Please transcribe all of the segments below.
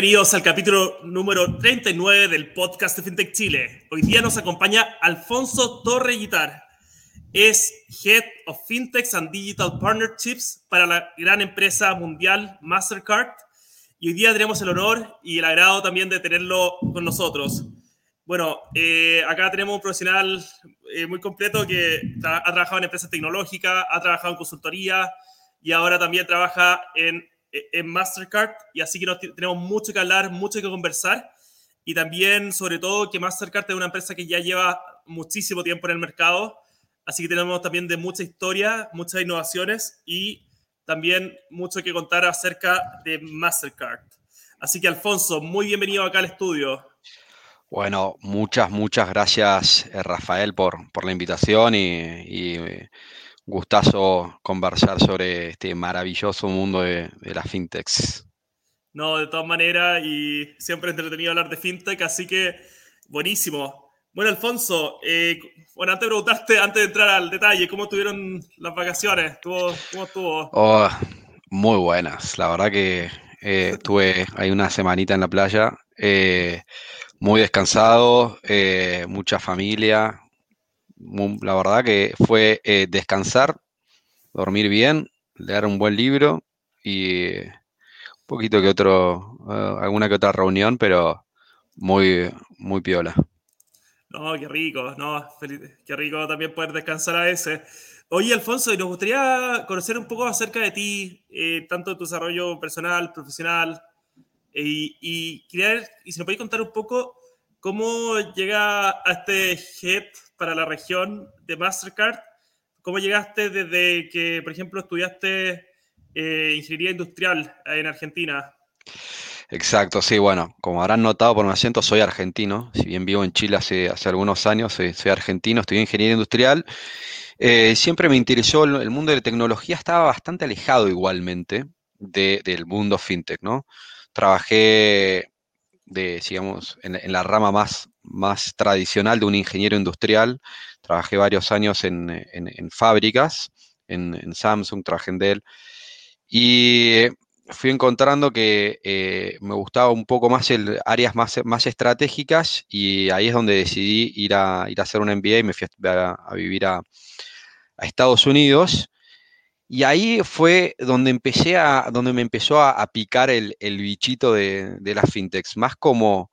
Bienvenidos al capítulo número 39 del podcast de FinTech Chile. Hoy día nos acompaña Alfonso Torre Guitar. Es Head of FinTechs and Digital Partnerships para la gran empresa mundial Mastercard. Y hoy día tenemos el honor y el agrado también de tenerlo con nosotros. Bueno, eh, acá tenemos un profesional eh, muy completo que ha trabajado en empresas tecnológicas, ha trabajado en consultoría y ahora también trabaja en en Mastercard y así que tenemos mucho que hablar, mucho que conversar y también sobre todo que Mastercard es una empresa que ya lleva muchísimo tiempo en el mercado, así que tenemos también de mucha historia, muchas innovaciones y también mucho que contar acerca de Mastercard. Así que Alfonso, muy bienvenido acá al estudio. Bueno, muchas, muchas gracias eh, Rafael por, por la invitación y, y gustazo conversar sobre este maravilloso mundo de, las fintechs. No, de todas maneras, y siempre entretenido hablar de fintech, así que buenísimo. Bueno, Alfonso, eh, bueno, antes de preguntarte, antes de entrar al detalle, ¿cómo estuvieron las vacaciones? ¿Cómo, estuvo? Oh, muy buenas, la verdad que eh, tuve ahí una semanita en la playa, eh, muy descansado, mucha familia, la verdad que fue eh, descansar, dormir bien, leer un buen libro y un poquito que otro, eh, alguna que otra reunión, pero muy, muy piola. No, qué rico, no, qué rico también poder descansar a ese. Oye, Alfonso, y nos gustaría conocer un poco acerca de ti, eh, tanto de tu desarrollo personal, profesional, y, y, y si nos podéis contar un poco cómo llega a este head para la región de Mastercard. ¿Cómo llegaste desde que, por ejemplo, estudiaste eh, ingeniería industrial en Argentina? Exacto, sí, bueno, como habrán notado por mi acento, soy argentino. Si bien vivo en Chile hace, hace algunos años, soy, argentino, estudié ingeniería industrial. Eh, siempre me interesó el, mundo de la tecnología, estaba bastante alejado igualmente del mundo fintech, ¿no? Trabajé digamos, en, la rama más, más tradicional de un ingeniero industrial. Trabajé varios años en, fábricas, en, Samsung, trabajé en Dell. Y fui encontrando que eh, me gustaba un poco más el áreas más, más estratégicas y ahí es donde decidí ir a, ir a hacer un MBA y me fui a, vivir a, a Estados Unidos. Y ahí fue donde empecé a, donde me empezó a, picar el, bichito de, las fintechs, más como,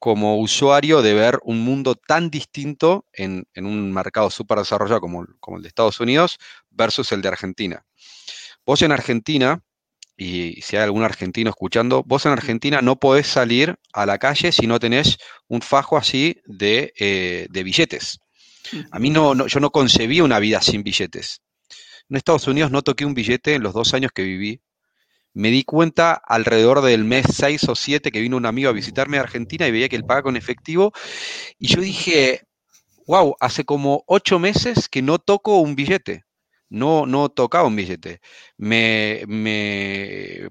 como usuario de ver un mundo tan distinto en, un mercado súper desarrollado como, como, el de Estados Unidos versus el de Argentina. Vos en Argentina, y si hay algún argentino escuchando, vos en Argentina no podés salir a la calle si no tenés un fajo así de, eh, billetes. A mí no, no, yo no concebí una vida sin billetes. En Estados Unidos no toqué un billete en los dos años que viví. Me di cuenta alrededor del mes 6 o 7 que vino un amigo a visitarme a Argentina y veía que él paga con efectivo. Y yo dije, wow, hace como ocho meses que no toco un billete. No, no tocaba un billete. Me,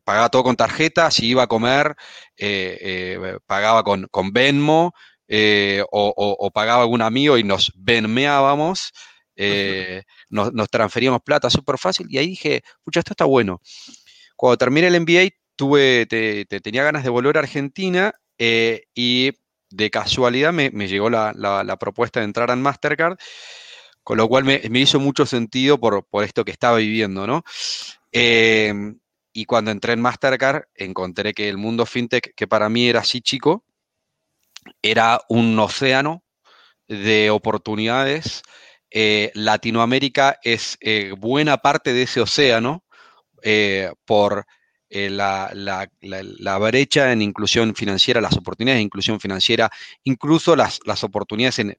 pagaba todo con tarjeta, si iba a comer, eh, eh, pagaba con, con Venmo eh, o, pagaba algún amigo y nos venmeábamos nos, transferíamos plata súper fácil y ahí dije, pucha, esto está bueno. Cuando terminé el MBA, tuve, te, tenía ganas de volver a Argentina eh, y de casualidad me, llegó la, propuesta de entrar en Mastercard, con lo cual me, hizo mucho sentido por, esto que estaba viviendo, ¿no? Em, y cuando entré en Mastercard, encontré que el mundo fintech, que para mí era así chico, era un océano de oportunidades eh, Latinoamérica es eh, buena parte de ese océano eh, por la, brecha en inclusión financiera, las oportunidades de inclusión financiera, incluso las, oportunidades en,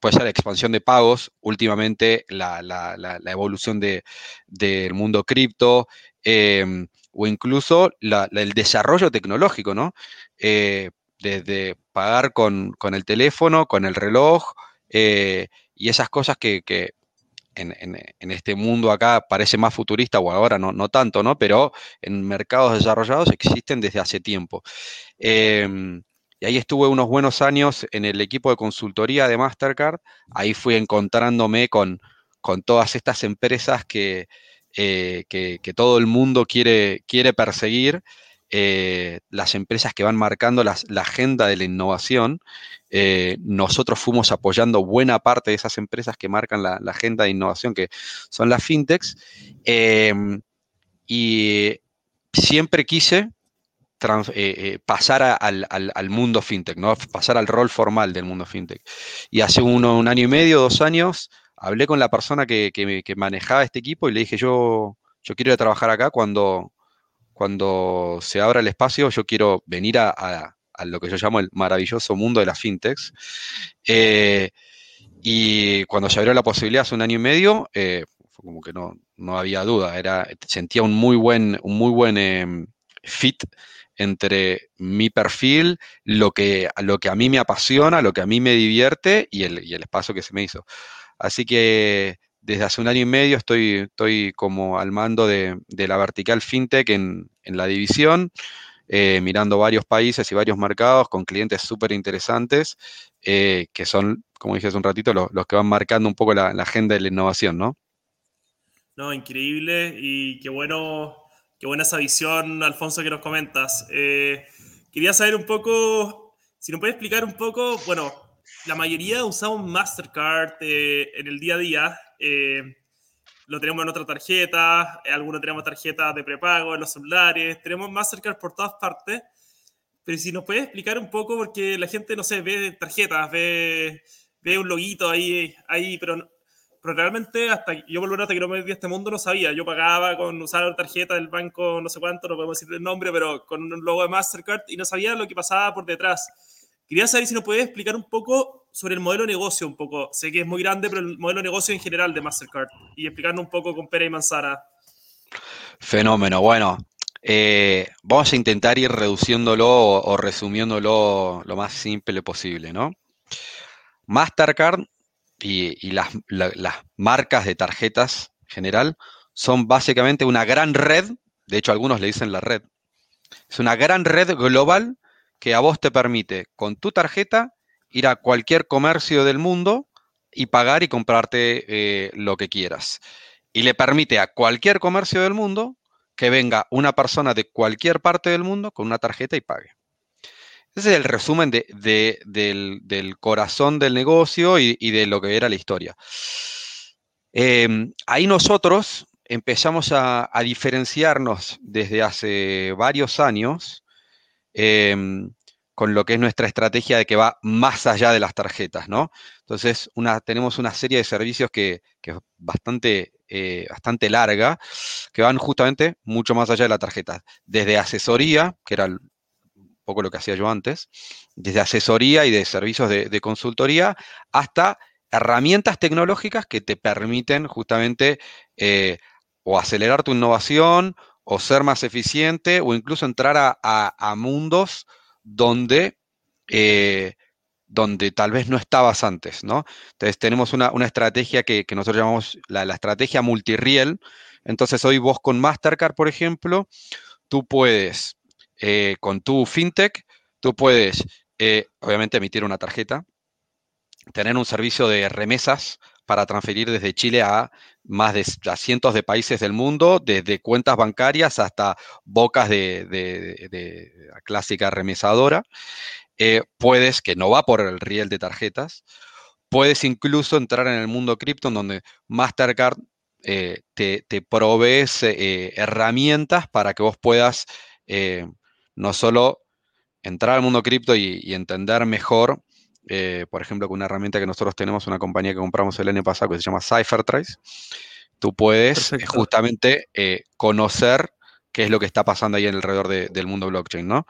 puede la expansión de pagos, últimamente la, evolución del mundo cripto, em, o incluso el desarrollo tecnológico, ¿no? desde pagar con, con, el teléfono, con el reloj, y esas cosas que, en, este mundo acá parece más futurista o ahora no, no tanto, ¿no? Pero en mercados desarrollados existen desde hace tiempo. Em, y ahí estuve unos buenos años en el equipo de consultoría de Mastercard. Ahí fui encontrándome con, con todas estas empresas que, eh, que, todo el mundo quiere, quiere perseguir. Eh, las empresas que van marcando la agenda de la innovación. Eh, nosotros fuimos apoyando buena parte de esas empresas que marcan la, agenda de innovación, que son las fintechs. Em, y siempre quise pasar al, mundo fintech, ¿no? pasar al rol formal del mundo fintech. Y hace uno, un año y medio, dos años, hablé con la persona que, que, manejaba este equipo y le dije, yo, yo quiero ir a trabajar acá cuando, cuando se abra el espacio, yo quiero venir a, lo que yo llamo el maravilloso mundo de las fintechs. Eh, y cuando se abrió la posibilidad hace un año y medio, eh, fue como que no, no había duda, era, sentía un muy buen, un muy buen em, fit entre mi perfil, lo que, lo que a mí me apasiona, lo que a mí me divierte y el, y el espacio que se me hizo. Así que desde hace un año y medio estoy, estoy como al mando de, la vertical FinTech en, la división, eh, mirando varios países y varios mercados con clientes súper interesantes, eh, que son, como dije hace un ratito, los, que van marcando un poco la, agenda de la innovación, ¿no? No, increíble y qué bueno, qué buena esa visión, Alfonso, que nos comentas. Eh, quería saber un poco, si nos puedes explicar un poco, bueno, la mayoría usamos Mastercard en el día a día. Eh, lo tenemos en otra tarjeta, eh, algunos tenemos tarjetas de prepago en los celulares, tenemos Mastercard por todas partes. Pero si nos puedes explicar un poco, porque la gente, no sé, ve tarjetas, ve, ve un loguito ahí, ahí pero, pero realmente hasta yo volver hasta que no me di a este mundo no sabía. Yo pagaba con usar la tarjeta del banco, no sé cuánto, no podemos decir el nombre, pero con un logo de Mastercard y no sabía lo que pasaba por detrás. Quería saber si nos puedes explicar un poco sobre el modelo de negocio, un poco. Sé que es muy grande, pero el modelo de negocio en general de Mastercard. Y explicarnos un poco con pera y manzana. Fenómeno. Bueno, eh, vamos a intentar ir reduciéndolo o, resumiéndolo lo más simple posible, ¿no? Mastercard y, las, las, marcas de tarjetas en general son básicamente una gran red, de hecho algunos le dicen la red, es una gran red global que a vos te permite con tu tarjeta ir a cualquier comercio del mundo y pagar y comprarte eh, lo que quieras. Y le permite a cualquier comercio del mundo que venga una persona de cualquier parte del mundo con una tarjeta y pague. Ese es el resumen del, corazón del negocio y, de lo que era la historia. Em, ahí nosotros empezamos a, diferenciarnos desde hace varios años Em, con lo que es nuestra estrategia de que va más allá de las tarjetas, ¿no? Entonces, tenemos una serie de servicios que, es bastante, eh, bastante larga, que van justamente mucho más allá de la tarjeta. Desde asesoría, que era un poco lo que hacía yo antes, desde asesoría y de servicios de, consultoría, hasta herramientas tecnológicas que te permiten justamente eh, o acelerar tu innovación o ser más eficiente o incluso entrar a, mundos donde, eh, donde tal vez no estabas antes, ¿no? Entonces tenemos una, estrategia que, nosotros llamamos la, estrategia multiriel. Entonces hoy vos con Mastercard, por ejemplo, tú puedes, eh, con tu fintech, tú puedes, eh, obviamente, emitir una tarjeta, tener un servicio de remesas para transferir desde Chile a más de cientos de países del mundo, desde cuentas bancarias hasta bocas de, clásica remesadora. Eh, puedes, que no va por el riel de tarjetas, puedes incluso entrar en el mundo cripto, donde Mastercard eh, te, te provees eh, herramientas para que vos puedas no solo entrar al mundo cripto y entender mejor eh, por ejemplo, con una herramienta que nosotros tenemos, una compañía que compramos el año pasado que se llama CypherTrace, tú puedes eh, justamente eh, conocer qué es lo que está pasando ahí alrededor del mundo blockchain, ¿no?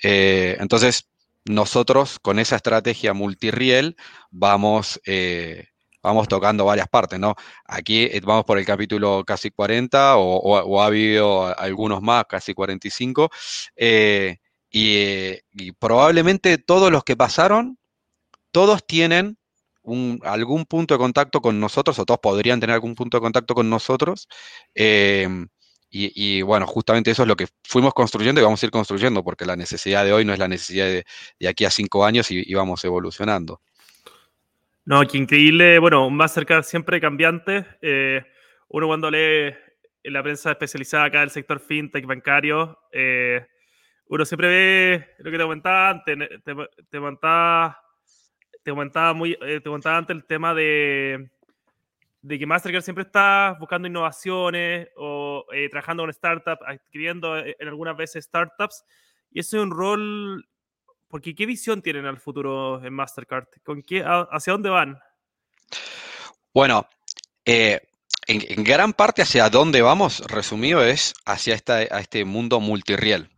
entonces, nosotros con esa estrategia multiriel vamos, vamos tocando varias partes, ¿no? Aquí vamos por el capítulo casi 40 o, ha habido algunos más, casi 45, y, y probablemente todos los que pasaron todos tienen algún punto de contacto con nosotros, o todos podrían tener algún punto de contacto con nosotros. Em, y, bueno, justamente eso es lo que fuimos construyendo y vamos a ir construyendo, porque la necesidad de hoy no es la necesidad de, aquí a cinco años y, vamos evolucionando. No, qué increíble. Bueno, más cerca siempre cambiante. Eh, uno cuando lee en la prensa especializada acá del sector fintech bancario, eh, uno siempre ve lo que te comentaba te, te comentaba, te comentaba, muy, te comentaba antes el tema de, de que Mastercard siempre está buscando innovaciones o trabajando con startups, adquiriendo en algunas veces startups, y eso es un rol, porque ¿qué visión tienen al futuro en Mastercard? ¿Con qué, ¿Hacia dónde van? Bueno, eh, en, gran parte hacia dónde vamos, resumido, es hacia esta, a este mundo multirreal.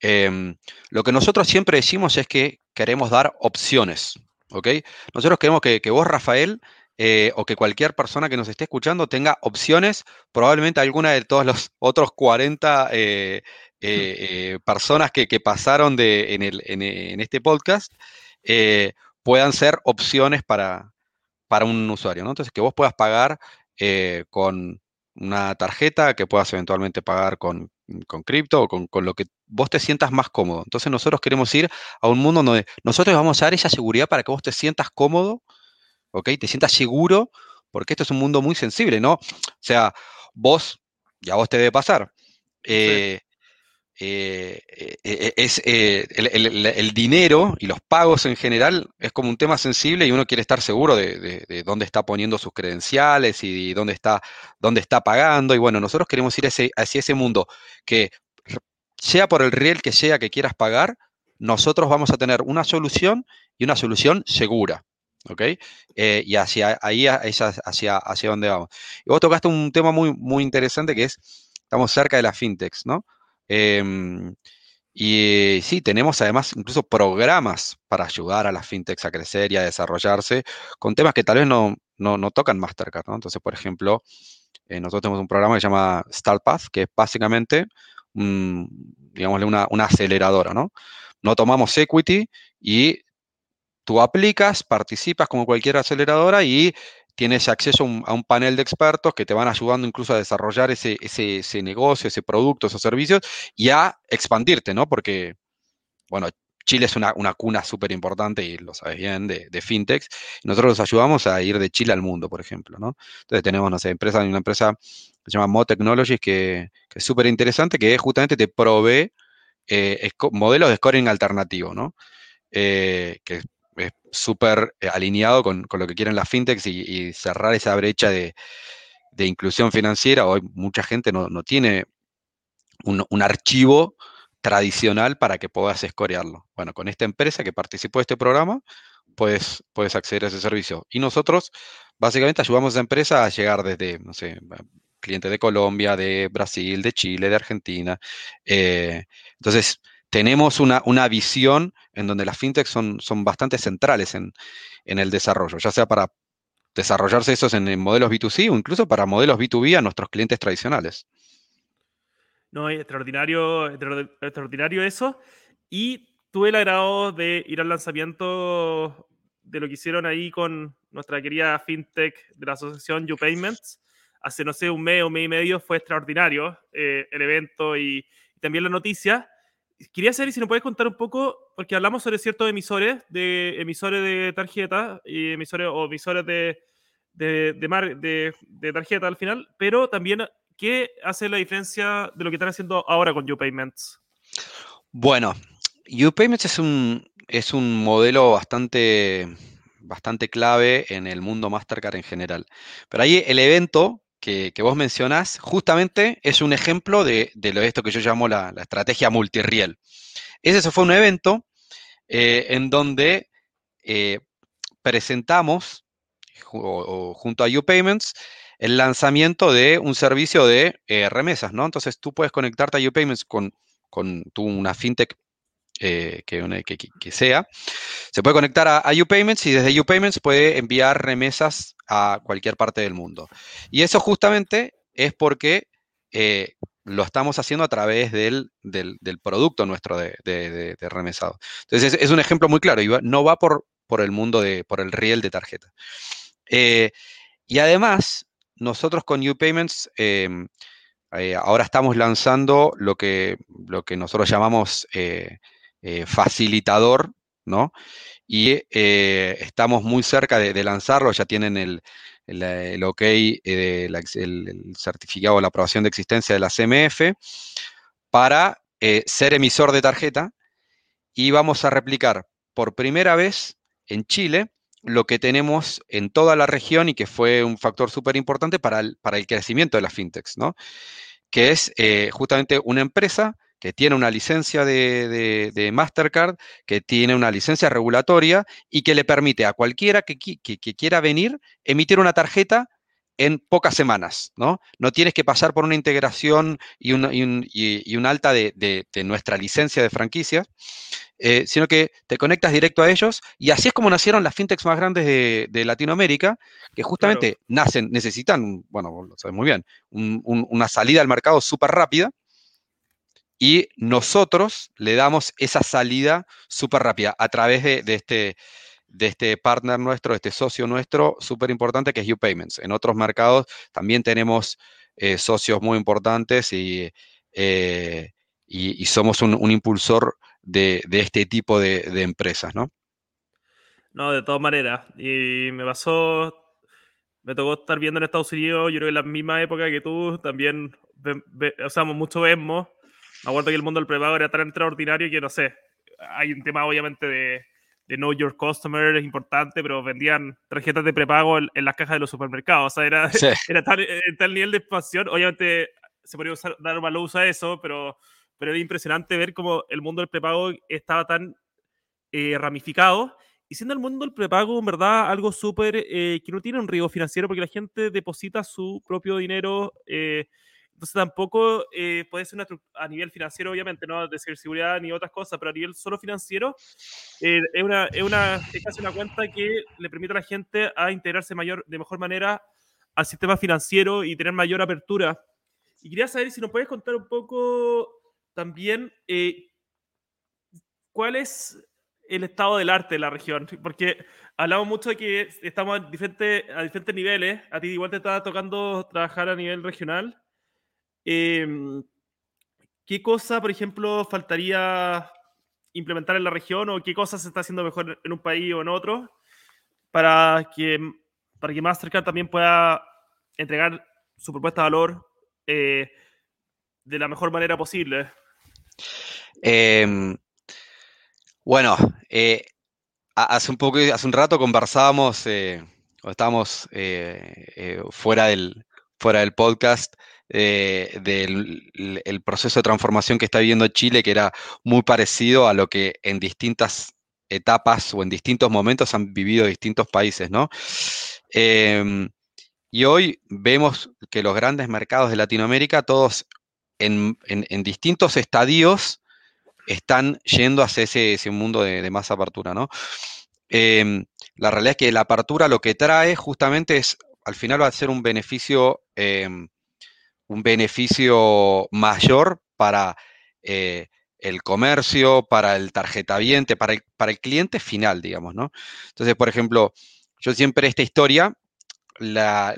Em, lo que nosotros siempre decimos es que queremos dar opciones, ¿ok? Nosotros queremos que, vos, Rafael, eh, o que cualquier persona que nos esté escuchando tenga opciones, probablemente alguna de todos los otros 40 eh, personas que, pasaron de, en, el, en, este podcast puedan ser opciones para, para un usuario, ¿no? Entonces, que vos puedas pagar eh, con una tarjeta, que puedas eventualmente pagar con, cripto o con, lo que vos te sientas más cómodo. Entonces, nosotros queremos ir a un mundo donde nosotros vamos a dar esa seguridad para que vos te sientas cómodo, ¿ok? Te sientas seguro, porque esto es un mundo muy sensible, ¿no? O sea, vos, ya vos te debe pasar. Eh, eh, eh, eh, es el, dinero y los pagos en general es como un tema sensible y uno quiere estar seguro de, dónde está poniendo sus credenciales y dónde está, dónde está pagando. Y bueno, nosotros queremos ir hacia ese mundo que sea por el riel que sea que quieras pagar, nosotros vamos a tener una solución y una solución segura. ¿Ok? y hacia ahí es hacia, hacia dónde vamos. Y vos tocaste un tema muy, muy interesante que es, estamos cerca de las fintechs, ¿no? Em, y sí, tenemos además incluso programas para ayudar a las fintechs a crecer y a desarrollarse con temas que tal vez no, no, tocan Mastercard. ¿no? Entonces, por ejemplo, eh, nosotros tenemos un programa que se llama StartPath, que es básicamente, digámosle, una, una aceleradora. ¿no? no tomamos equity y tú aplicas, participas como cualquier aceleradora y tienes acceso a un, panel de expertos que te van ayudando incluso a desarrollar ese, ese, negocio, ese producto, esos servicios y a expandirte, ¿no? Porque, bueno, Chile es una, cuna súper importante y lo sabes bien, de, de fintechs. Nosotros los ayudamos a ir de Chile al mundo, por ejemplo, ¿no? Entonces tenemos, no sé, empresa, una empresa que se llama Mo Technologies que, es súper interesante, que justamente te provee eh, modelos de scoring alternativo, ¿no? Eh, que es súper eh, alineado con, lo que quieren las fintechs y, cerrar esa brecha de, inclusión financiera. Hoy mucha gente no, tiene un, archivo tradicional para que puedas escorearlo. Bueno, con esta empresa que participó de este programa, puedes, puedes acceder a ese servicio. Y nosotros básicamente ayudamos a esa empresa a llegar desde, no sé, clientes de Colombia, de Brasil, de Chile, de Argentina. Eh, entonces, tenemos una, una, visión en donde las fintechs son, son bastante centrales en, el desarrollo, ya sea para desarrollarse esos en, modelos B2C o incluso para modelos B2B a nuestros clientes tradicionales. No, extraordinario, extraordinario eso. Y tuve el agrado de ir al lanzamiento de lo que hicieron ahí con nuestra querida fintech de la asociación YouPayments. Hace, no sé, un mes, un mes y medio fue extraordinario eh, el evento y, también la noticia quería saber si nos puedes contar un poco, porque hablamos sobre ciertos emisores, de emisores de tarjeta y emisores o emisores de, de, de, de, tarjeta al final, pero también qué hace la diferencia de lo que están haciendo ahora con YouPayments. Bueno, YouPayments es un, es un modelo bastante, bastante clave en el mundo Mastercard en general. Pero ahí el evento que, vos mencionás, justamente es un ejemplo de, lo, esto que yo llamo la, estrategia multirriel. Ese fue un evento eh, en donde eh, presentamos, junto a UPayments, el lanzamiento de un servicio de eh, remesas, ¿no? Entonces tú puedes conectarte a UPayments con, con tu, una fintech que, que, sea. Se puede conectar a, a UPayments y desde UPayments puede enviar remesas a cualquier parte del mundo. Y eso justamente es porque eh, lo estamos haciendo a través del, producto nuestro de, remesado. Entonces, es, un ejemplo muy claro, y no va por, por el mundo de, por el riel de tarjeta. Eh, y además, nosotros con UPayments em, eh, ahora estamos lanzando lo que, lo que nosotros llamamos facilitador, ¿no? y eh, estamos muy cerca de, lanzarlo, ya tienen el, el, ok, eh, el, certificado la aprobación de existencia de la CMF para eh, ser emisor de tarjeta y vamos a replicar por primera vez en Chile lo que tenemos en toda la región y que fue un factor súper importante para el, para el crecimiento de las fintechs, ¿no? Que es eh, justamente una empresa que tiene una licencia de, Mastercard, que tiene una licencia regulatoria y que le permite a cualquiera que, quiera venir emitir una tarjeta en pocas semanas, ¿no? No tienes que pasar por una integración y, un, alta de, nuestra licencia de franquicia, eh, sino que te conectas directo a ellos y así es como nacieron las fintechs más grandes de, Latinoamérica, que justamente nacen, necesitan, bueno, lo sabes muy bien, una salida al mercado súper rápida y nosotros le damos esa salida súper rápida a través de, este, de este partner nuestro, de este socio nuestro súper importante que es UPayments. En otros mercados también tenemos eh, socios muy importantes y, eh, y, somos un, impulsor de, este tipo de, empresas, ¿no? No, de todas maneras. Y me pasó, me tocó estar viendo en Estados Unidos, yo creo que en la misma época que tú, también, o sea, mucho vemos me acuerdo que el mundo del prepago era tan extraordinario que no sé. Hay un tema, obviamente, de, de Know Your Customer, es importante, pero vendían tarjetas de prepago en, las cajas de los supermercados. O sea, era, era tal, eh, tal, nivel de expansión. Obviamente, se podría dar valor a eso, pero, pero era impresionante ver cómo el mundo del prepago estaba tan eh, ramificado. Y siendo el mundo del prepago, en verdad, algo súper eh, que no tiene un riesgo financiero porque la gente deposita su propio dinero. Eh, entonces tampoco eh, puede ser una, a nivel financiero, obviamente, no de seguridad ni otras cosas, pero a nivel solo financiero, eh, es, una, es, una, es casi una cuenta que le permite a la gente a integrarse mayor, de mejor manera al sistema financiero y tener mayor apertura. Y quería saber si nos puedes contar un poco también eh, cuál es el estado del arte de la región, porque hablamos mucho de que estamos a diferentes, niveles, a ti igual te está tocando trabajar a nivel regional, Em, ¿Qué cosa, por ejemplo, faltaría implementar en la región o qué cosas se está haciendo mejor en un país o en otro para que, para que Mastercard también pueda entregar su propuesta de valor eh, de la mejor manera posible? Em, bueno, eh, hace un poco, hace un rato conversábamos, eh, estábamos fuera, del, fuera del podcast eh, del proceso de transformación que está viviendo Chile, que era muy parecido a lo que en distintas etapas o en distintos momentos han vivido distintos países, ¿no? Em, y hoy vemos que los grandes mercados de Latinoamérica, todos en, distintos estadios, están yendo hacia ese, mundo de, más apertura, ¿no? Em, la realidad es que la apertura lo que trae justamente es, al final va a ser un beneficio em, un beneficio mayor para eh, el comercio, para el tarjetaviente, para el, para el cliente final, digamos, ¿no? Entonces, por ejemplo, yo siempre esta historia la,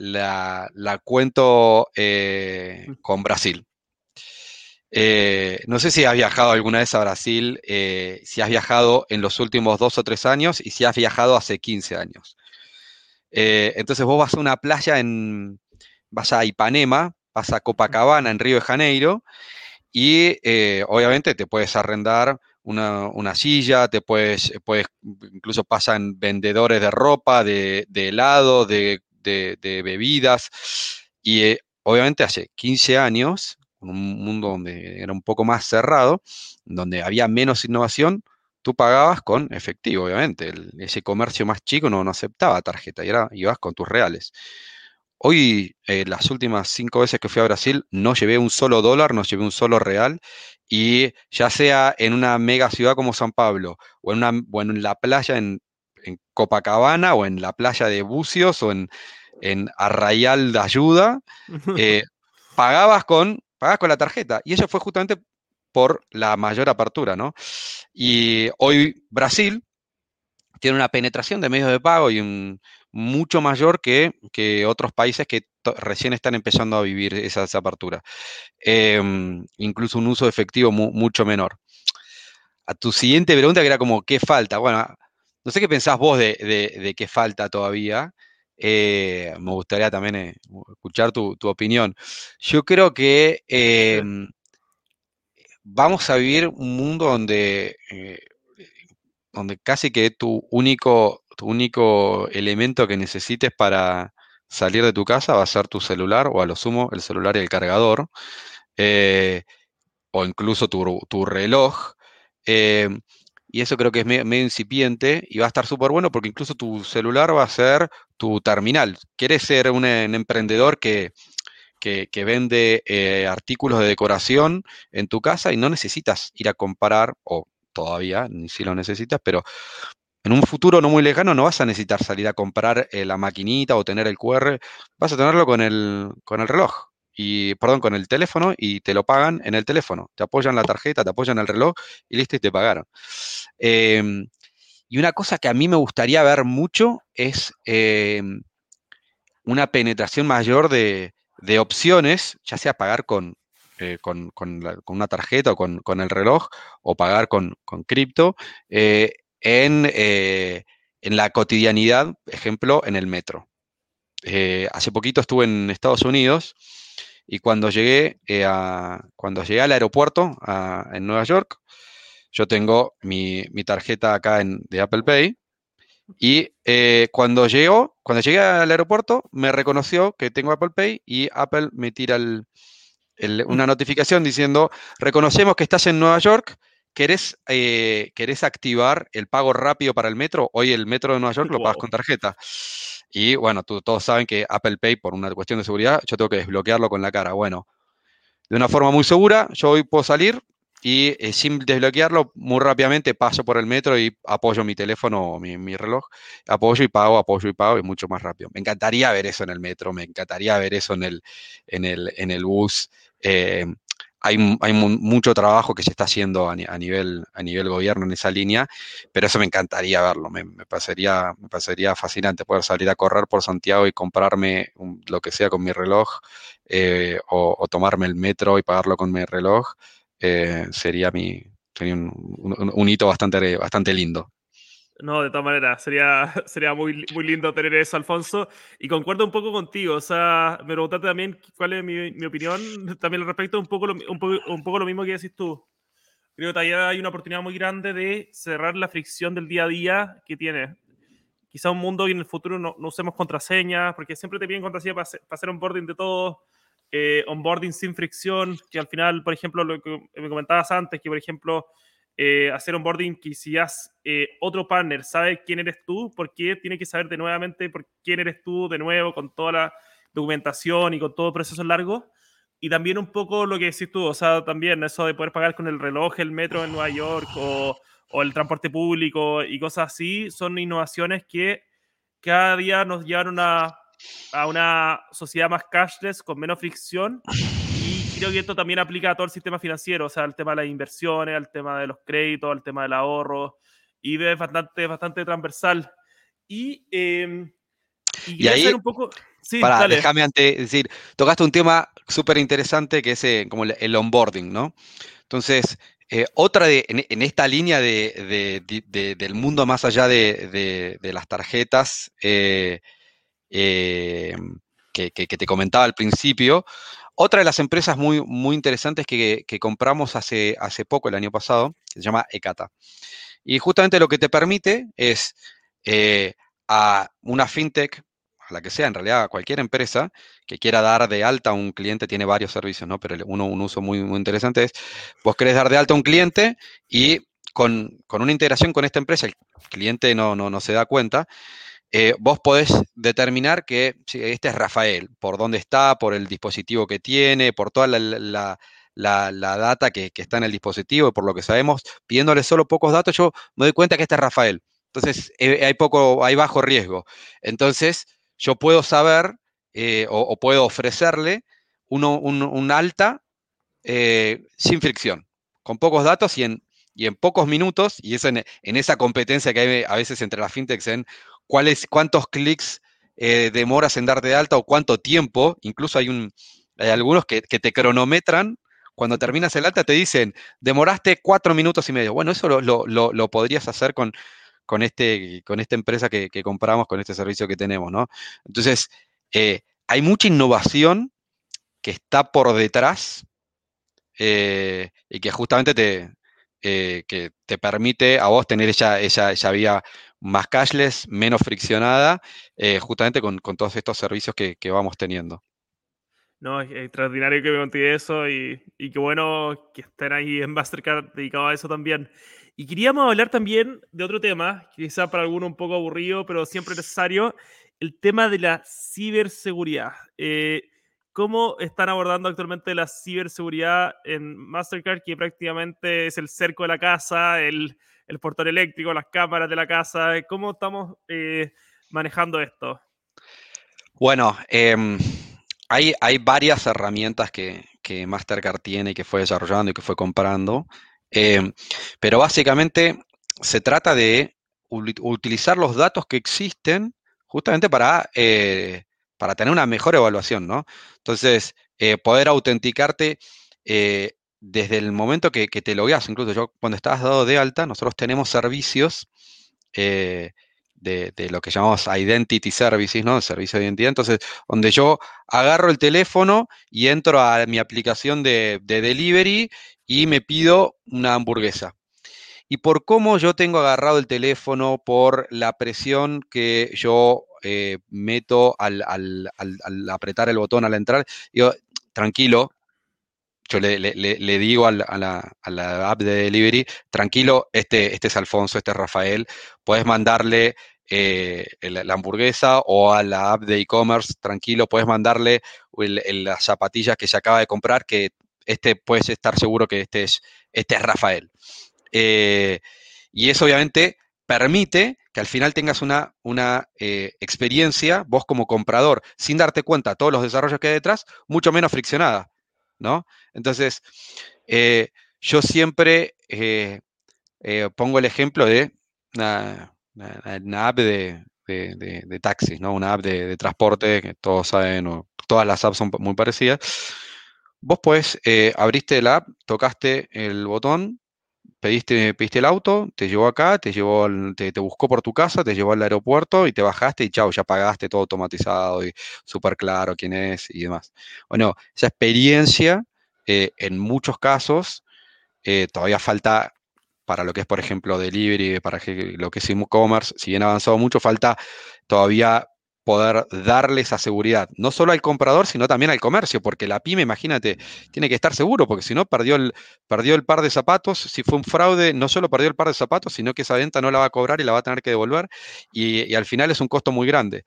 cuento eh, con Brasil. Eh, no sé si has viajado alguna vez a Brasil, si has viajado en los últimos dos o tres años y si has viajado hace 15 años. entonces vos vas a una playa en, vas a Ipanema, pasa a Copacabana en Río de Janeiro y eh, obviamente te puedes arrendar una, silla, te puedes, puedes, incluso pasan vendedores de ropa, de, helado, de, bebidas y eh, obviamente hace 15 años, un mundo donde era un poco más cerrado, donde había menos innovación, tú pagabas con efectivo, obviamente. ese comercio más chico no, no aceptaba tarjeta, y era, ibas con tus reales. Hoy, eh, las últimas cinco veces que fui a Brasil, no llevé un solo dólar, no llevé un solo real. Y ya sea en una mega ciudad como San Pablo, o en, una, en la playa en, Copacabana, o en la playa de Bucios, o en, Arrayal de Ayuda, eh, pagabas, con, pagabas con la tarjeta. Y eso fue justamente por la mayor apertura, ¿no? Y hoy Brasil tiene una penetración de medios de pago y mucho mayor que, otros países que recién están empezando a vivir esa, apertura. Em, incluso un uso efectivo mucho menor. A tu siguiente pregunta, que era como, ¿qué falta? Bueno, no sé qué pensás vos de, qué falta todavía. Eh, me gustaría también eh, escuchar tu, opinión. Yo creo que em, vamos a vivir un mundo donde, eh, donde casi que tu único, tu único elemento que necesites para salir de tu casa va a ser tu celular o a lo sumo el celular y el cargador, eh, o incluso tu, reloj. Eh, y eso creo que es medio, incipiente y va a estar súper bueno porque incluso tu celular va a ser tu terminal. ¿Quieres ser un, emprendedor que, que, vende eh, artículos de decoración en tu casa y no necesitas ir a comprar, o todavía, ni si lo necesitas, pero en un futuro no muy lejano no vas a necesitar salir a comprar eh, la maquinita o tener el QR, vas a tenerlo con el, con el reloj y, perdón, con el teléfono y te lo pagan en el teléfono. Te apoyan la tarjeta, te apoyan el reloj y listo y te pagaron. Em, y una cosa que a mí me gustaría ver mucho es em, una penetración mayor de, opciones, ya sea pagar con, eh, con, una tarjeta o con, el reloj o pagar con, cripto, eh, en, eh, en la cotidianidad, ejemplo, en el metro. hace poquito estuve en Estados Unidos y cuando llegué, eh, a, cuando llegué al aeropuerto en Nueva York, yo tengo mi, tarjeta acá en, de Apple Pay. Y eh, cuando, llegó, cuando llegué al aeropuerto, me reconoció que tengo Apple Pay y Apple me tira una notificación diciendo, reconocemos que estás en Nueva York, ¿querés, eh, ¿querés activar el pago rápido para el metro? Hoy el metro de Nueva York lo pagas con tarjeta. Y bueno, todos saben que Apple Pay, por una cuestión de seguridad, yo tengo que desbloquearlo con la cara. Bueno, de una forma muy segura, yo hoy puedo salir y eh, sin desbloquearlo, muy rápidamente paso por el metro y apoyo mi teléfono o mi, reloj, apoyo y pago, apoyo y pago, y mucho más rápido. Me encantaría ver eso en el metro, me encantaría ver eso en el, en el, en el bus. Eh, hay, mucho trabajo que se está haciendo a, nivel, a nivel gobierno en esa línea, pero eso me encantaría verlo, me, me, pasaría, me fascinante poder salir a correr por Santiago y comprarme lo que sea con mi reloj eh, o, tomarme el metro y pagarlo con mi reloj, eh, sería, mi, un, hito bastante, bastante lindo. No, de todas maneras, sería, sería muy, muy lindo tener eso, Alfonso. Y concuerdo un poco contigo. O sea, me preguntaste también cuál es mi, mi opinión también al respecto, un poco, lo, un, poco, un poco lo mismo que decís tú. Creo que todavía hay una oportunidad muy grande de cerrar la fricción del día a día que tiene. Quizá un mundo y en el futuro no, no usemos contraseñas, porque siempre te piden contraseña para para hacer onboarding de todo. Eh, onboarding sin fricción, que al final, por ejemplo, lo que me comentabas antes, que por ejemplo eh, hacer onboarding ya eh, otro partner sabe quién eres tú, ¿por qué tiene que saber de nuevamente por quién eres tú de nuevo con toda la documentación y con todo el proceso largo? Y también un poco lo que decís tú, o sea, también eso de poder pagar con el reloj, el metro en Nueva York o, o el transporte público y cosas así, son innovaciones que cada día nos llevan a, a una sociedad más cashless, con menos fricción creo que esto también aplica a todo el sistema financiero, o sea, al tema de las inversiones, al tema de los créditos, al tema del ahorro, y es bastante, bastante transversal. Y, eh, y, ahí, un poco... Sí, para, déjame antes decir, tocaste un tema súper interesante que es eh, como el, onboarding, ¿no? Entonces, eh, otra de, en, esta línea de, de, del mundo más allá de, las tarjetas eh, que, que, te comentaba al principio, otra de las empresas muy, muy interesantes que, compramos hace, hace poco, el año pasado, se llama Ecata. Y justamente lo que te permite es eh, a una fintech, a la que sea, en realidad a cualquier empresa que quiera dar de alta a un cliente, tiene varios servicios, ¿no? Pero uno, un uso muy, muy interesante es, vos querés dar de alta a un cliente y con, una integración con esta empresa, el cliente no, no, no se da cuenta, eh, vos podés determinar que este es Rafael, por dónde está, por el dispositivo que tiene, por toda la, data que, está en el dispositivo por lo que sabemos, pidiéndole solo pocos datos, yo me doy cuenta que este es Rafael. Entonces, eh, hay, poco, hay bajo riesgo. Entonces, yo puedo saber eh, o, puedo ofrecerle un, alta sin fricción, con pocos datos y en, y en pocos minutos, y es en, en, esa competencia que hay a veces entre las fintechs en cuántos clics eh, demoras en darte de alta o cuánto tiempo. Incluso hay, un, hay algunos que, te cronometran. Cuando terminas el alta te dicen, demoraste cuatro minutos y medio. Bueno, eso lo, podrías hacer con, este, con esta empresa que, compramos, con este servicio que tenemos, ¿no? Entonces, eh, hay mucha innovación que está por detrás eh, y que justamente te, que te permite a vos tener esa, vía más cashless, menos friccionada, eh, justamente con, todos estos servicios que, vamos teniendo. No, es extraordinario que me conté eso y, y qué bueno que estén ahí en Mastercard dedicado a eso también. Y queríamos hablar también de otro tema, quizá para alguno un poco aburrido, pero siempre necesario, el tema de la ciberseguridad. Eh, ¿Cómo están abordando actualmente la ciberseguridad en Mastercard, que prácticamente es el cerco de la casa, el, el portón eléctrico, las cámaras de la casa? ¿Cómo estamos eh, manejando esto? Bueno, em, hay, varias herramientas que, Mastercard tiene que fue desarrollando y que fue comprando, em, pero básicamente se trata de utilizar los datos que existen justamente para eh, para tener una mejor evaluación, ¿no? Entonces, eh, poder autenticarte eh, desde el momento que, te logueas, incluso yo cuando estás dado de alta, nosotros tenemos servicios eh, de, lo que llamamos Identity Services, ¿no? Servicio de identidad. Entonces, donde yo agarro el teléfono y entro a mi aplicación de, de delivery y me pido una hamburguesa y por cómo yo tengo agarrado el teléfono, por la presión que yo eh, meto al, apretar el botón al entrar, digo, tranquilo, yo le, digo a la, app de delivery, tranquilo, este, este es Alfonso, este es Rafael, puedes mandarle eh, la, hamburguesa o a la app de e-commerce, tranquilo, puedes mandarle las zapatillas que se acaba de comprar, que este puedes estar seguro que este es, este es Rafael. Eh, y eso obviamente permite que al final tengas una, una eh, experiencia, vos como comprador, sin darte cuenta todos los desarrollos que hay detrás, mucho menos friccionada, ¿no? Entonces, eh, yo siempre eh, pongo el ejemplo de una, app de, de, taxis, ¿no? Una app de, transporte, que todos saben, o todas las apps son muy parecidas. Vos pues abriste la app, tocaste el botón, pediste, el auto, te llevó acá, te llevó, te, buscó por tu casa, te llevó al aeropuerto y te bajaste y chao, ya pagaste todo automatizado y súper claro quién es y demás. Bueno, esa experiencia eh, en muchos casos eh, todavía falta para lo que es, por ejemplo, delivery, para lo que es e-commerce, si bien avanzado mucho, falta todavía poder darle esa seguridad, no solo al comprador, sino también al comercio, porque la pyme, imagínate, tiene que estar seguro, porque si no, perdió el, perdió el par de zapatos, si fue un fraude, no solo perdió el par de zapatos, sino que esa venta no la va a cobrar y la va a tener que devolver, y, al final es un costo muy grande.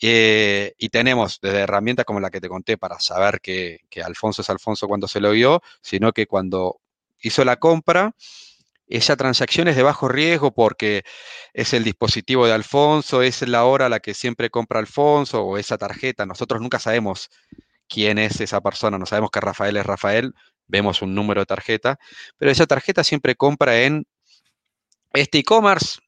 Eh, y tenemos desde herramientas como la que te conté para saber que, que Alfonso es Alfonso cuando se lo vio, sino que cuando hizo la compra, esa transacción es de bajo riesgo porque es el dispositivo de Alfonso, es la hora a la que siempre compra Alfonso o esa tarjeta. Nosotros nunca sabemos quién es esa persona, no sabemos que Rafael es Rafael, vemos un número de tarjeta, pero esa tarjeta siempre compra en este e-commerce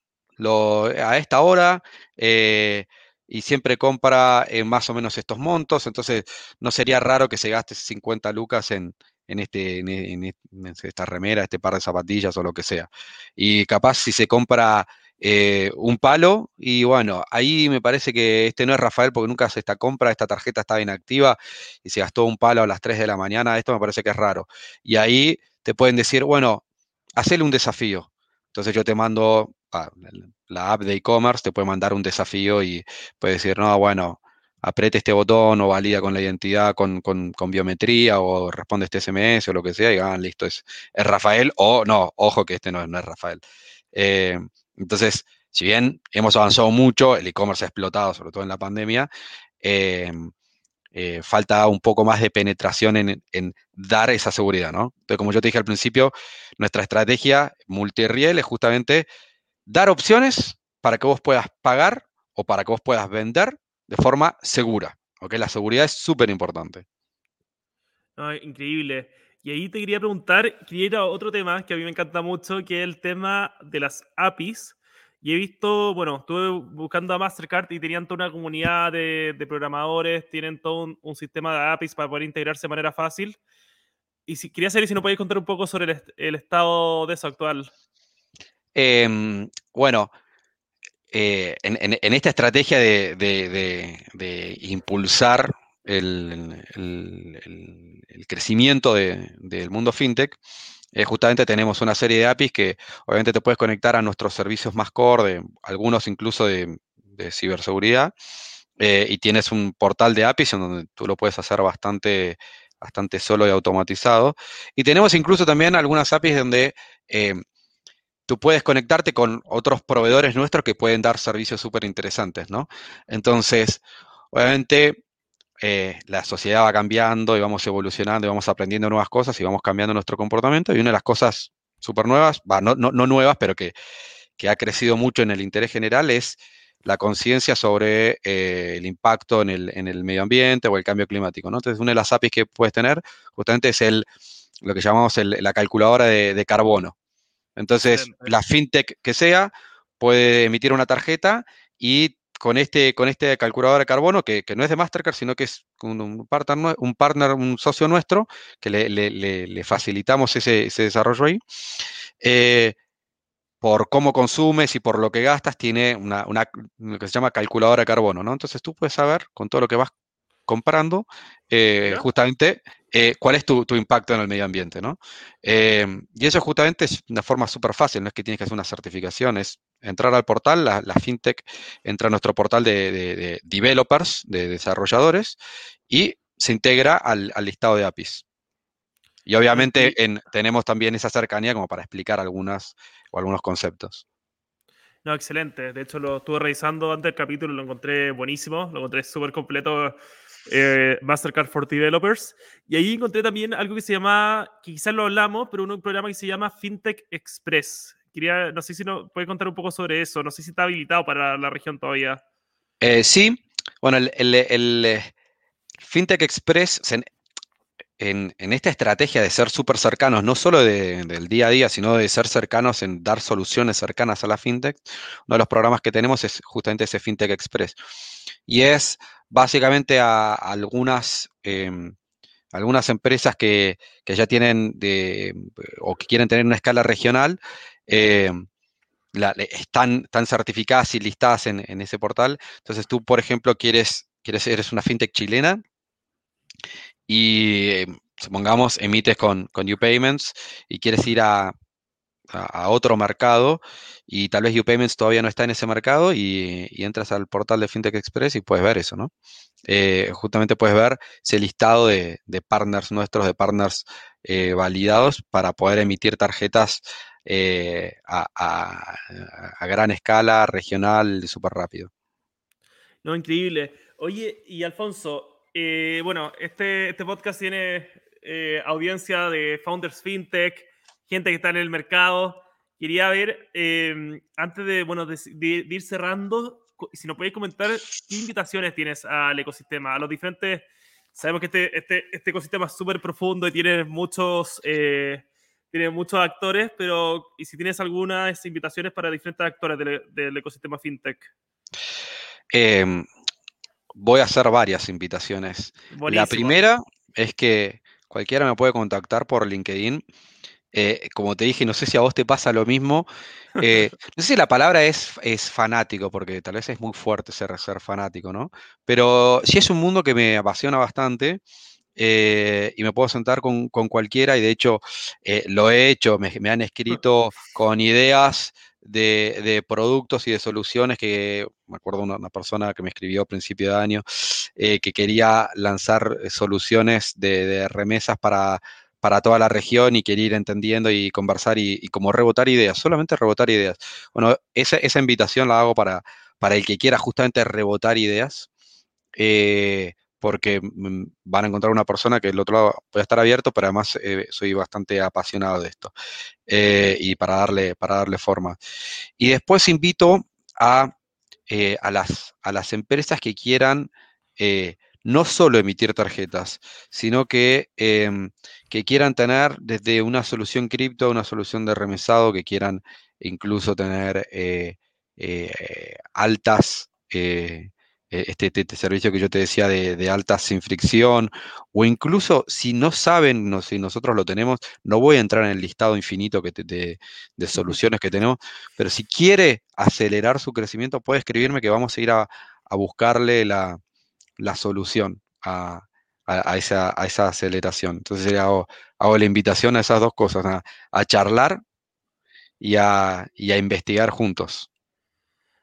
a esta hora. Eh, y siempre compra en más o menos estos montos, entonces no sería raro que se gaste 50 lucas en, en, este, en, esta remera, este par de zapatillas o lo que sea. Y capaz si se compra eh, un palo, y bueno, ahí me parece que este no es Rafael porque nunca hace esta compra, esta tarjeta estaba inactiva y se gastó un palo a las 3 de la mañana, esto me parece que es raro. Y ahí te pueden decir, bueno, hacele un desafío. Entonces yo te mando, la app de e-commerce te puede mandar un desafío y puede decir, no, bueno, apriete este botón o valida con la identidad con, biometría o responde este SMS o lo que sea y ah, listo, es, es Rafael o no, ojo que este no, no es Rafael. Eh, entonces, si bien hemos avanzado mucho, el e-commerce ha explotado, sobre todo en la pandemia, eh, eh, falta un poco más de penetración en, en, dar esa seguridad, ¿no? Entonces, como yo te dije al principio, nuestra estrategia multiriel es justamente dar opciones para que vos puedas pagar o para que vos puedas vender de forma segura. ¿ok? La seguridad es súper importante. increíble. Y ahí te quería preguntar, quería ir a otro tema que a mí me encanta mucho, que es el tema de las APIs. Y he visto, bueno, estuve buscando a Mastercard y tenían toda una comunidad de, programadores, tienen todo un, sistema de APIs para poder integrarse de manera fácil. Y si, quería saber si nos podéis contar un poco sobre el, estado de eso actual. Em, bueno, eh, en, esta estrategia de, impulsar el, crecimiento del mundo fintech, eh, justamente tenemos una serie de APIs que obviamente te puedes conectar a nuestros servicios más core, algunos incluso de, ciberseguridad, eh, y tienes un portal de APIs en donde tú lo puedes hacer bastante, bastante solo y automatizado. Y tenemos incluso también algunas APIs donde tú puedes conectarte con otros proveedores nuestros que pueden dar servicios súper interesantes, ¿no? Entonces, obviamente eh, la sociedad va cambiando y vamos evolucionando y vamos aprendiendo nuevas cosas y vamos cambiando nuestro comportamiento. Y una de las cosas súper nuevas, no, nuevas, pero que, ha crecido mucho en el interés general es la conciencia sobre eh, el impacto en el, medio ambiente o el cambio climático. ¿no? Entonces, una de las APIs que puedes tener justamente es el, lo que llamamos la calculadora de carbono. Entonces, la fintech que sea puede emitir una tarjeta y con este, con este calculador de carbono, que, no es de Mastercard, sino que es un, partner, un partner, un socio nuestro, que le, facilitamos ese, desarrollo ahí. Eh, por cómo consumes y por lo que gastas, tiene una, una, lo que se llama calculadora de carbono, ¿no? Entonces tú puedes saber con todo lo que vas comprando, eh, justamente eh, cuál es tu, impacto en el medio ambiente, ¿no? Em, y eso justamente es una forma súper fácil, no es que tienes que hacer una certificación, es entrar al portal, la, fintech entra a nuestro portal de, developers, de desarrolladores, y se integra al, listado de APIs. Y obviamente tenemos también esa cercanía como para explicar algunas o algunos conceptos. No, excelente. De hecho, lo estuve revisando antes del capítulo, lo encontré buenísimo, lo encontré súper completo eh, Mastercard for Developers. Y ahí encontré también algo que se llama, que quizás lo hablamos, pero un programa que se llama FinTech Express. Quería, no sé si nos puede contar un poco sobre eso, no sé si está habilitado para la región todavía. Eh, sí, bueno, el, eh, FinTech Express, en, en, esta estrategia de ser súper cercanos, no solo del día a día, sino de ser cercanos en dar soluciones cercanas a la FinTech, uno de los programas que tenemos es justamente ese FinTech Express. Y es básicamente a, algunas, em, algunas empresas que, ya tienen o que quieren tener una escala regional, em, están, están, certificadas y listadas en, ese portal. Entonces tú, por ejemplo, quieres, quieres eres una fintech chilena y em, supongamos emites con, con UPayments y quieres ir a, a, otro mercado y tal vez UPayments todavía no está en ese mercado y, entras al portal de FinTech Express y puedes ver eso, ¿no? Eh, justamente puedes ver ese listado de, partners nuestros, de partners eh, validados para poder emitir tarjetas eh, a, gran escala, regional, súper rápido. No, increíble. Oye, y Alfonso, bueno, este, este podcast tiene audiencia de Founders FinTech, gente que está en el mercado. Quería ver, em, antes de, bueno, ir cerrando, si nos podéis comentar qué invitaciones tienes al ecosistema, a los diferentes... Sabemos que este, este, este ecosistema es súper profundo y tiene muchos, eh, tiene muchos actores, pero ¿y si tienes algunas invitaciones para diferentes actores del, ecosistema fintech? Em, voy a hacer varias invitaciones. La primera es que cualquiera me puede contactar por LinkedIn eh, como te dije, no sé si a vos te pasa lo mismo. Eh, no sé si la palabra es, es fanático, porque tal vez es muy fuerte ser, ser fanático, ¿no? Pero sí es un mundo que me apasiona bastante. Eh, y me puedo sentar con, cualquiera y de hecho lo he hecho, me, han escrito con ideas de, productos y de soluciones que, me acuerdo una, una persona que me escribió a principio de año, que quería lanzar soluciones de remesas para para toda la región y querer ir entendiendo y conversar y, como rebotar ideas, solamente rebotar ideas. Bueno, esa, esa invitación la hago para, para el que quiera justamente rebotar ideas, eh, porque mm, van a encontrar una persona que el otro lado puede estar abierto, pero además eh, soy bastante apasionado de esto eh, y para darle, para darle forma. Y después invito a, a, las, a las empresas que quieran no solo emitir tarjetas, sino que, em, que quieran tener desde una solución cripto, una solución de remesado, que quieran incluso tener eh, eh, altas, eh, este, este, este, servicio que yo te decía de, altas sin fricción, o incluso si no saben, no, si nosotros lo tenemos, no voy a entrar en el listado infinito que de, soluciones que tenemos, pero si quiere acelerar su crecimiento, puede escribirme que vamos a ir a buscarle la, la solución a, a, esa, aceleración. Entonces hago, hago, la invitación a esas dos cosas, a, charlar y a, investigar juntos.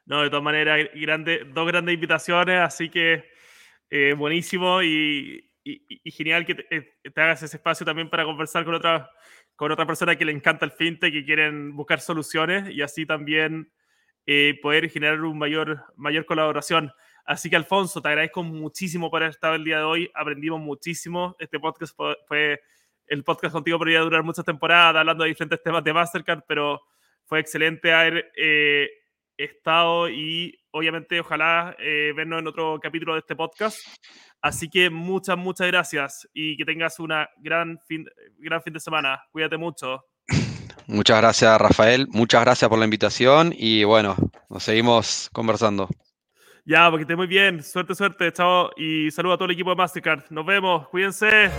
No, de todas maneras, grande, dos grandes invitaciones, así que eh, buenísimo y, genial que eh, te, hagas ese espacio también para conversar con otra, con otra persona que le encanta el fintech, que quieren buscar soluciones y así también eh, poder generar una mayor, mayor colaboración. Así que Alfonso, te agradezco muchísimo por haber estado el día de hoy. Aprendimos muchísimo. Este podcast fue el podcast contigo podría durar muchas temporadas hablando de diferentes temas de Mastercard, pero fue excelente haber eh, estado y obviamente ojalá eh, vernos en otro capítulo de este podcast. Así que muchas, muchas gracias y que tengas una gran fin, gran fin de semana. Cuídate mucho. Muchas gracias, Rafael. Muchas gracias por la invitación y bueno, nos seguimos conversando. Ya, porque esté muy bien. Suerte, suerte. Chao. Y saludo a todo el equipo de Mastercard. Nos vemos. Cuídense.